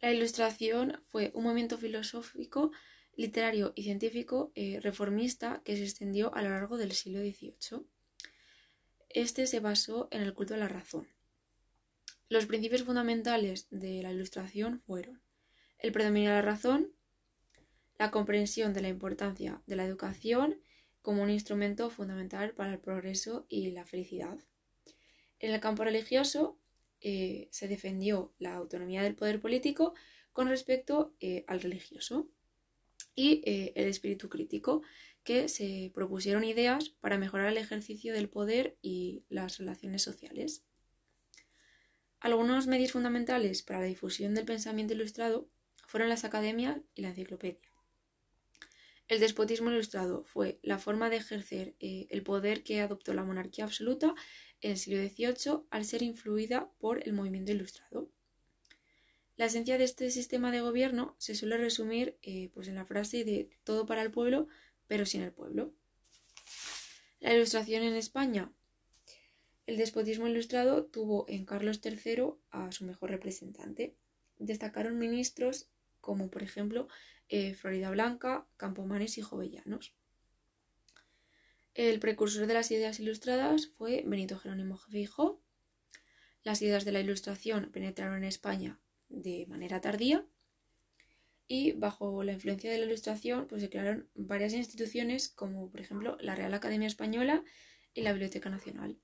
La Ilustración fue un movimiento filosófico, literario y científico eh, reformista que se extendió a lo largo del siglo XVIII. Este se basó en el culto de la razón. Los principios fundamentales de la Ilustración fueron el predominio de la razón, la comprensión de la importancia de la educación como un instrumento fundamental para el progreso y la felicidad. En el campo religioso eh, se defendió la autonomía del poder político con respecto eh, al religioso y eh, el espíritu crítico, que se propusieron ideas para mejorar el ejercicio del poder y las relaciones sociales. Algunos medios fundamentales para la difusión del pensamiento ilustrado fueron las academias y la enciclopedia. El despotismo ilustrado fue la forma de ejercer el poder que adoptó la monarquía absoluta en el siglo XVIII al ser influida por el movimiento ilustrado. La esencia de este sistema de gobierno se suele resumir eh, pues en la frase de todo para el pueblo, pero sin el pueblo. La ilustración en España. El despotismo ilustrado tuvo en Carlos III a su mejor representante. Destacaron ministros como por ejemplo eh, Florida Blanca, Campomanes y Jovellanos. El precursor de las ideas ilustradas fue Benito Jerónimo Fijo. Las ideas de la ilustración penetraron en España de manera tardía y bajo la influencia de la ilustración pues, se crearon varias instituciones como por ejemplo la Real Academia Española y la Biblioteca Nacional.